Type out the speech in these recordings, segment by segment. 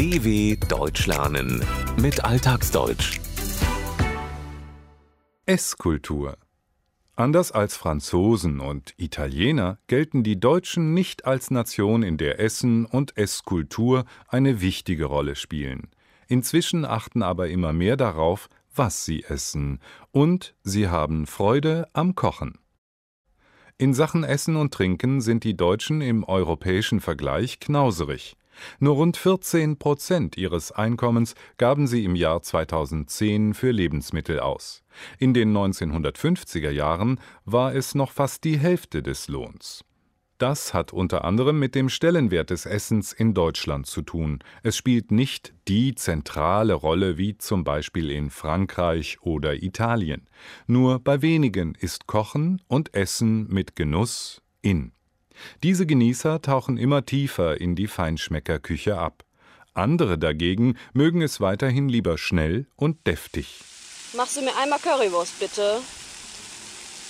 DW Deutsch lernen mit Alltagsdeutsch. Esskultur. Anders als Franzosen und Italiener gelten die Deutschen nicht als Nation, in der Essen und Esskultur eine wichtige Rolle spielen. Inzwischen achten aber immer mehr darauf, was sie essen, und sie haben Freude am Kochen. In Sachen Essen und Trinken sind die Deutschen im europäischen Vergleich knauserig. Nur rund 14 Prozent ihres Einkommens gaben sie im Jahr 2010 für Lebensmittel aus. In den 1950er Jahren war es noch fast die Hälfte des Lohns. Das hat unter anderem mit dem Stellenwert des Essens in Deutschland zu tun. Es spielt nicht die zentrale Rolle wie zum Beispiel in Frankreich oder Italien. Nur bei wenigen ist Kochen und Essen mit Genuss in. Diese Genießer tauchen immer tiefer in die Feinschmeckerküche ab. Andere dagegen mögen es weiterhin lieber schnell und deftig. Machst du mir einmal Currywurst, bitte?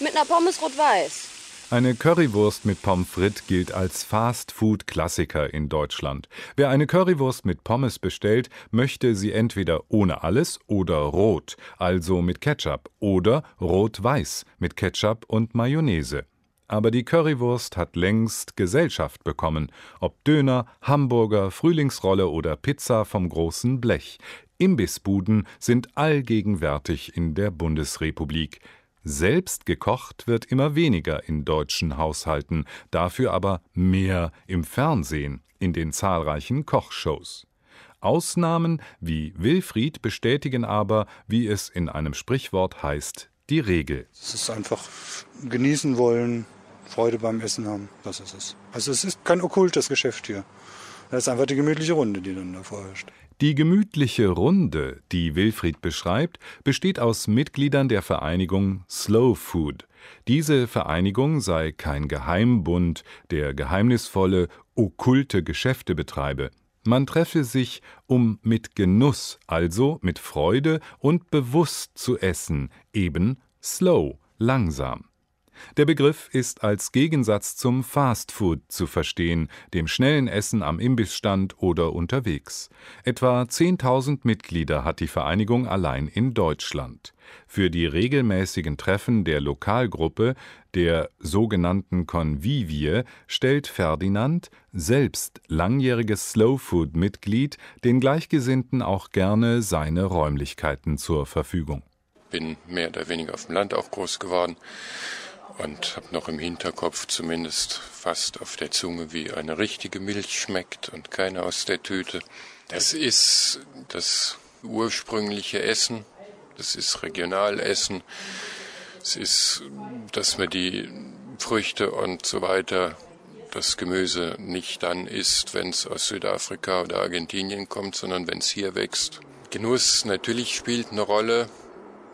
Mit einer Pommes rot-weiß. Eine Currywurst mit Pommes frites gilt als Fast-Food-Klassiker in Deutschland. Wer eine Currywurst mit Pommes bestellt, möchte sie entweder ohne alles oder rot, also mit Ketchup, oder rot-weiß mit Ketchup und Mayonnaise. Aber die Currywurst hat längst Gesellschaft bekommen, ob Döner, Hamburger, Frühlingsrolle oder Pizza vom großen Blech. Imbissbuden sind allgegenwärtig in der Bundesrepublik. Selbst gekocht wird immer weniger in deutschen Haushalten, dafür aber mehr im Fernsehen, in den zahlreichen Kochshows. Ausnahmen wie Wilfried bestätigen aber, wie es in einem Sprichwort heißt, die Regel. Es ist einfach genießen wollen, Freude beim Essen haben, das ist es. Also es ist kein okkultes Geschäft hier. Das ist einfach die gemütliche Runde, die dann da vorherrscht. Die gemütliche Runde, die Wilfried beschreibt, besteht aus Mitgliedern der Vereinigung Slow Food. Diese Vereinigung sei kein Geheimbund, der geheimnisvolle, okkulte Geschäfte betreibe. Man treffe sich, um mit Genuss, also mit Freude und bewusst zu essen, eben slow, langsam. Der Begriff ist als Gegensatz zum Fastfood zu verstehen, dem schnellen Essen am Imbissstand oder unterwegs. Etwa 10.000 Mitglieder hat die Vereinigung allein in Deutschland. Für die regelmäßigen Treffen der Lokalgruppe, der sogenannten Convivie, stellt Ferdinand, selbst langjähriges Slowfood-Mitglied, den Gleichgesinnten auch gerne seine Räumlichkeiten zur Verfügung. Bin mehr oder weniger auf dem Land auch groß geworden und habe noch im Hinterkopf zumindest fast auf der Zunge, wie eine richtige Milch schmeckt und keine aus der Tüte. Das ist das ursprüngliche Essen, das ist Regionalessen, es ist, dass man die Früchte und so weiter, das Gemüse nicht dann isst, wenn es aus Südafrika oder Argentinien kommt, sondern wenn es hier wächst. Genuss natürlich spielt eine Rolle.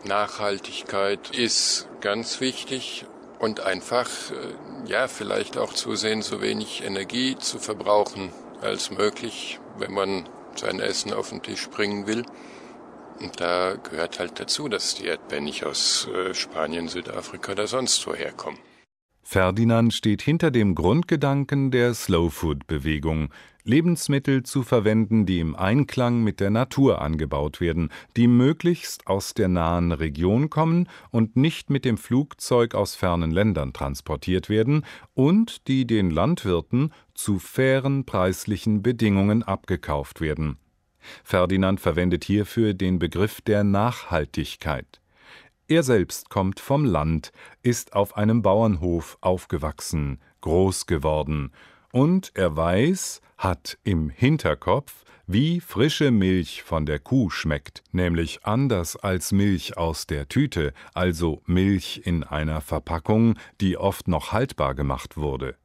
Nachhaltigkeit ist ganz wichtig und einfach, äh, ja, vielleicht auch zusehen, so wenig Energie zu verbrauchen als möglich, wenn man sein Essen auf den Tisch bringen will. Und da gehört halt dazu, dass die Erdbeeren nicht aus äh, Spanien, Südafrika oder sonst woher kommen. Ferdinand steht hinter dem Grundgedanken der Slowfood-Bewegung, Lebensmittel zu verwenden, die im Einklang mit der Natur angebaut werden, die möglichst aus der nahen Region kommen und nicht mit dem Flugzeug aus fernen Ländern transportiert werden und die den Landwirten zu fairen preislichen Bedingungen abgekauft werden. Ferdinand verwendet hierfür den Begriff der Nachhaltigkeit. Er selbst kommt vom Land, ist auf einem Bauernhof aufgewachsen, groß geworden, und er weiß, hat im Hinterkopf, wie frische Milch von der Kuh schmeckt, nämlich anders als Milch aus der Tüte, also Milch in einer Verpackung, die oft noch haltbar gemacht wurde.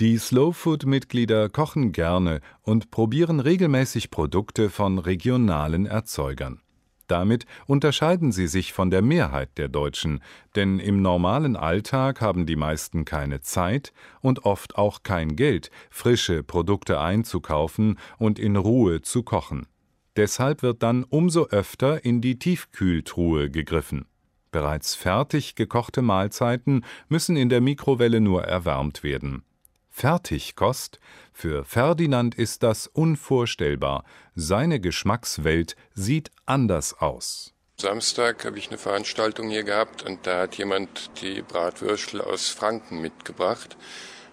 Die Slowfood-Mitglieder kochen gerne und probieren regelmäßig Produkte von regionalen Erzeugern. Damit unterscheiden sie sich von der Mehrheit der Deutschen, denn im normalen Alltag haben die meisten keine Zeit und oft auch kein Geld, frische Produkte einzukaufen und in Ruhe zu kochen. Deshalb wird dann umso öfter in die Tiefkühltruhe gegriffen. Bereits fertig gekochte Mahlzeiten müssen in der Mikrowelle nur erwärmt werden. Fertigkost, für Ferdinand ist das unvorstellbar. Seine Geschmackswelt sieht anders aus. Samstag habe ich eine Veranstaltung hier gehabt und da hat jemand die Bratwürstel aus Franken mitgebracht.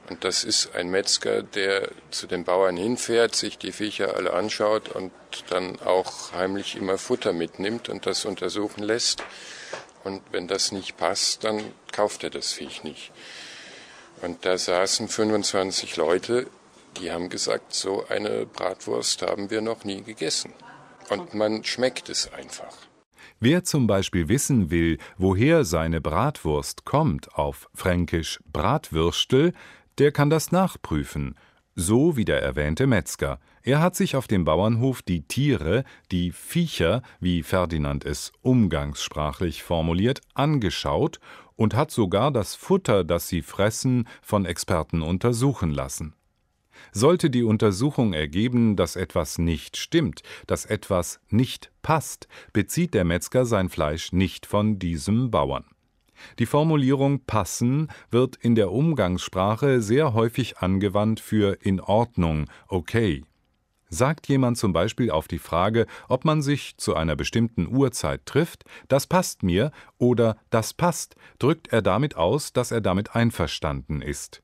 Und das ist ein Metzger, der zu den Bauern hinfährt, sich die Viecher alle anschaut und dann auch heimlich immer Futter mitnimmt und das untersuchen lässt. Und wenn das nicht passt, dann kauft er das Viech nicht. Und da saßen 25 Leute, die haben gesagt, so eine Bratwurst haben wir noch nie gegessen. Und man schmeckt es einfach. Wer zum Beispiel wissen will, woher seine Bratwurst kommt, auf Fränkisch Bratwürstel, der kann das nachprüfen, so wie der erwähnte Metzger. Er hat sich auf dem Bauernhof die Tiere, die Viecher, wie Ferdinand es umgangssprachlich formuliert, angeschaut und hat sogar das Futter, das sie fressen, von Experten untersuchen lassen. Sollte die Untersuchung ergeben, dass etwas nicht stimmt, dass etwas nicht passt, bezieht der Metzger sein Fleisch nicht von diesem Bauern. Die Formulierung passen wird in der Umgangssprache sehr häufig angewandt für in Ordnung, okay. Sagt jemand zum Beispiel auf die Frage, ob man sich zu einer bestimmten Uhrzeit trifft, das passt mir oder das passt, drückt er damit aus, dass er damit einverstanden ist.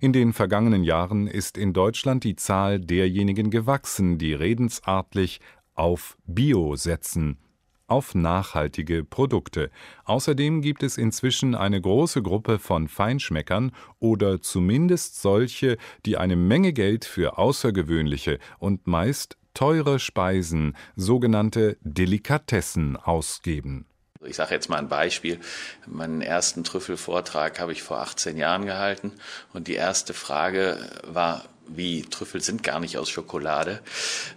In den vergangenen Jahren ist in Deutschland die Zahl derjenigen gewachsen, die redensartlich auf Bio setzen, auf nachhaltige Produkte. Außerdem gibt es inzwischen eine große Gruppe von Feinschmeckern oder zumindest solche, die eine Menge Geld für außergewöhnliche und meist teure Speisen, sogenannte Delikatessen, ausgeben. Ich sage jetzt mal ein Beispiel. Meinen ersten Trüffelvortrag habe ich vor 18 Jahren gehalten und die erste Frage war, wie Trüffel sind gar nicht aus Schokolade.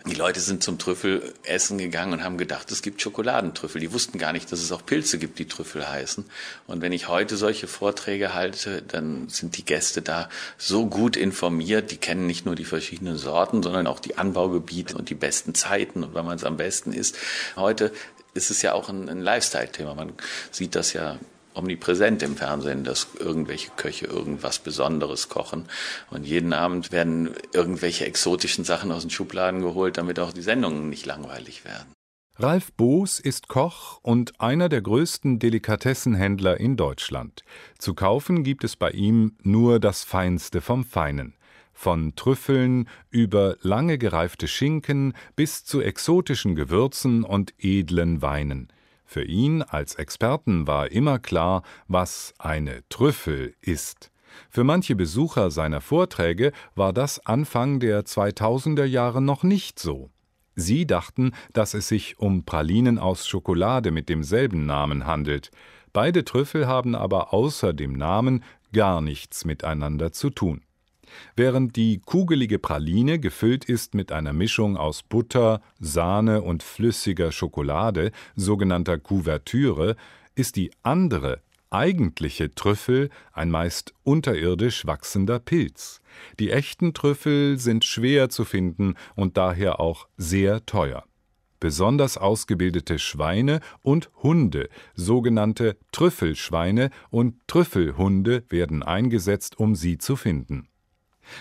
Die Leute sind zum Trüffel essen gegangen und haben gedacht, es gibt Schokoladentrüffel. Die wussten gar nicht, dass es auch Pilze gibt, die Trüffel heißen. Und wenn ich heute solche Vorträge halte, dann sind die Gäste da so gut informiert. Die kennen nicht nur die verschiedenen Sorten, sondern auch die Anbaugebiete und die besten Zeiten und wann man es am besten isst. Heute ist es ja auch ein, ein Lifestyle-Thema. Man sieht das ja omnipräsent im Fernsehen, dass irgendwelche Köche irgendwas Besonderes kochen. Und jeden Abend werden irgendwelche exotischen Sachen aus den Schubladen geholt, damit auch die Sendungen nicht langweilig werden. Ralf Boos ist Koch und einer der größten Delikatessenhändler in Deutschland. Zu kaufen gibt es bei ihm nur das Feinste vom Feinen. Von Trüffeln über lange gereifte Schinken bis zu exotischen Gewürzen und edlen Weinen. Für ihn als Experten war immer klar, was eine Trüffel ist. Für manche Besucher seiner Vorträge war das Anfang der 2000er Jahre noch nicht so. Sie dachten, dass es sich um Pralinen aus Schokolade mit demselben Namen handelt. Beide Trüffel haben aber außer dem Namen gar nichts miteinander zu tun. Während die kugelige Praline gefüllt ist mit einer Mischung aus Butter, Sahne und flüssiger Schokolade, sogenannter Kuvertüre, ist die andere, eigentliche Trüffel ein meist unterirdisch wachsender Pilz. Die echten Trüffel sind schwer zu finden und daher auch sehr teuer. Besonders ausgebildete Schweine und Hunde, sogenannte Trüffelschweine und Trüffelhunde, werden eingesetzt, um sie zu finden.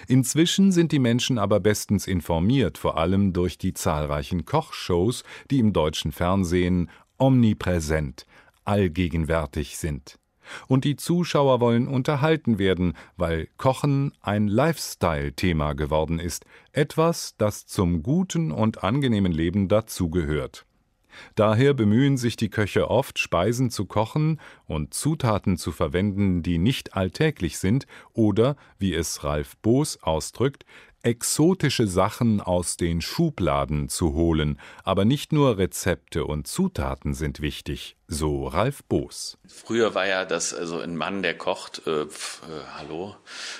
Inzwischen sind die Menschen aber bestens informiert, vor allem durch die zahlreichen Kochshows, die im deutschen Fernsehen omnipräsent, allgegenwärtig sind. Und die Zuschauer wollen unterhalten werden, weil Kochen ein Lifestyle-Thema geworden ist, etwas, das zum guten und angenehmen Leben dazugehört. Daher bemühen sich die Köche oft, Speisen zu kochen und Zutaten zu verwenden, die nicht alltäglich sind oder, wie es Ralf Boos ausdrückt, exotische Sachen aus den Schubladen zu holen, aber nicht nur Rezepte und Zutaten sind wichtig, so Ralf Boos. Früher war ja das, also ein Mann, der kocht, äh, pf, äh, hallo,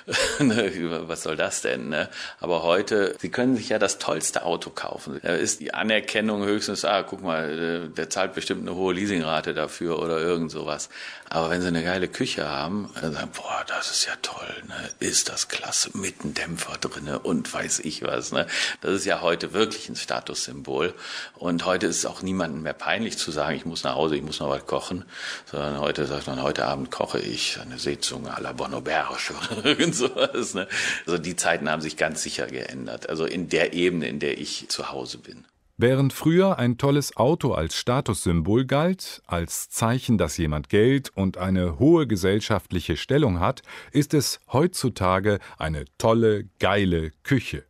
was soll das denn? Ne? Aber heute, Sie können sich ja das tollste Auto kaufen. Da ist die Anerkennung höchstens, ah, guck mal, äh, der zahlt bestimmt eine hohe Leasingrate dafür oder irgend sowas. Aber wenn Sie eine geile Küche haben, dann sagen, boah, das ist ja toll, ne? ist das klasse, mit einem Dämpfer drinne und weiß ich was. Ne? Das ist ja heute wirklich ein Statussymbol. Und heute ist es auch niemandem mehr peinlich zu sagen, ich muss nach Hause, ich muss noch was kochen, sondern heute sagt man, heute Abend koche ich eine Seezunge à la Bonauberge sowas. Ne? Also die Zeiten haben sich ganz sicher geändert. Also in der Ebene, in der ich zu Hause bin. Während früher ein tolles Auto als Statussymbol galt, als Zeichen, dass jemand Geld und eine hohe gesellschaftliche Stellung hat, ist es heutzutage eine tolle, geile Küche.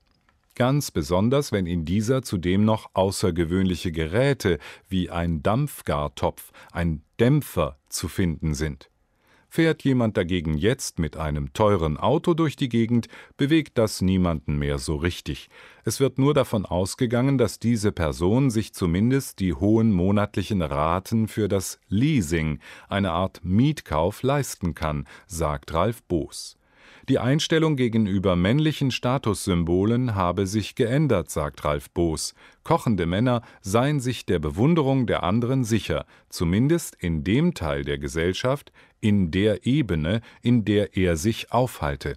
Ganz besonders, wenn in dieser zudem noch außergewöhnliche Geräte wie ein Dampfgartopf, ein Dämpfer zu finden sind. Fährt jemand dagegen jetzt mit einem teuren Auto durch die Gegend, bewegt das niemanden mehr so richtig. Es wird nur davon ausgegangen, dass diese Person sich zumindest die hohen monatlichen Raten für das Leasing, eine Art Mietkauf, leisten kann, sagt Ralf Boos. Die Einstellung gegenüber männlichen Statussymbolen habe sich geändert, sagt Ralf Boos. Kochende Männer seien sich der Bewunderung der anderen sicher, zumindest in dem Teil der Gesellschaft, in der Ebene, in der er sich aufhalte.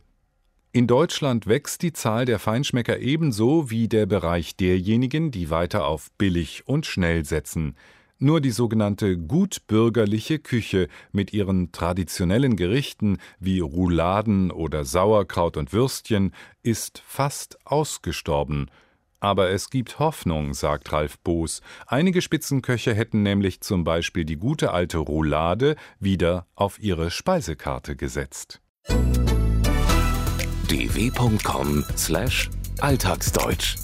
In Deutschland wächst die Zahl der Feinschmecker ebenso wie der Bereich derjenigen, die weiter auf billig und schnell setzen. Nur die sogenannte gutbürgerliche Küche mit ihren traditionellen Gerichten wie Rouladen oder Sauerkraut und Würstchen ist fast ausgestorben. Aber es gibt Hoffnung, sagt Ralf Boos. Einige Spitzenköche hätten nämlich zum Beispiel die gute alte Roulade wieder auf ihre Speisekarte gesetzt. dw.com/alltagsdeutsch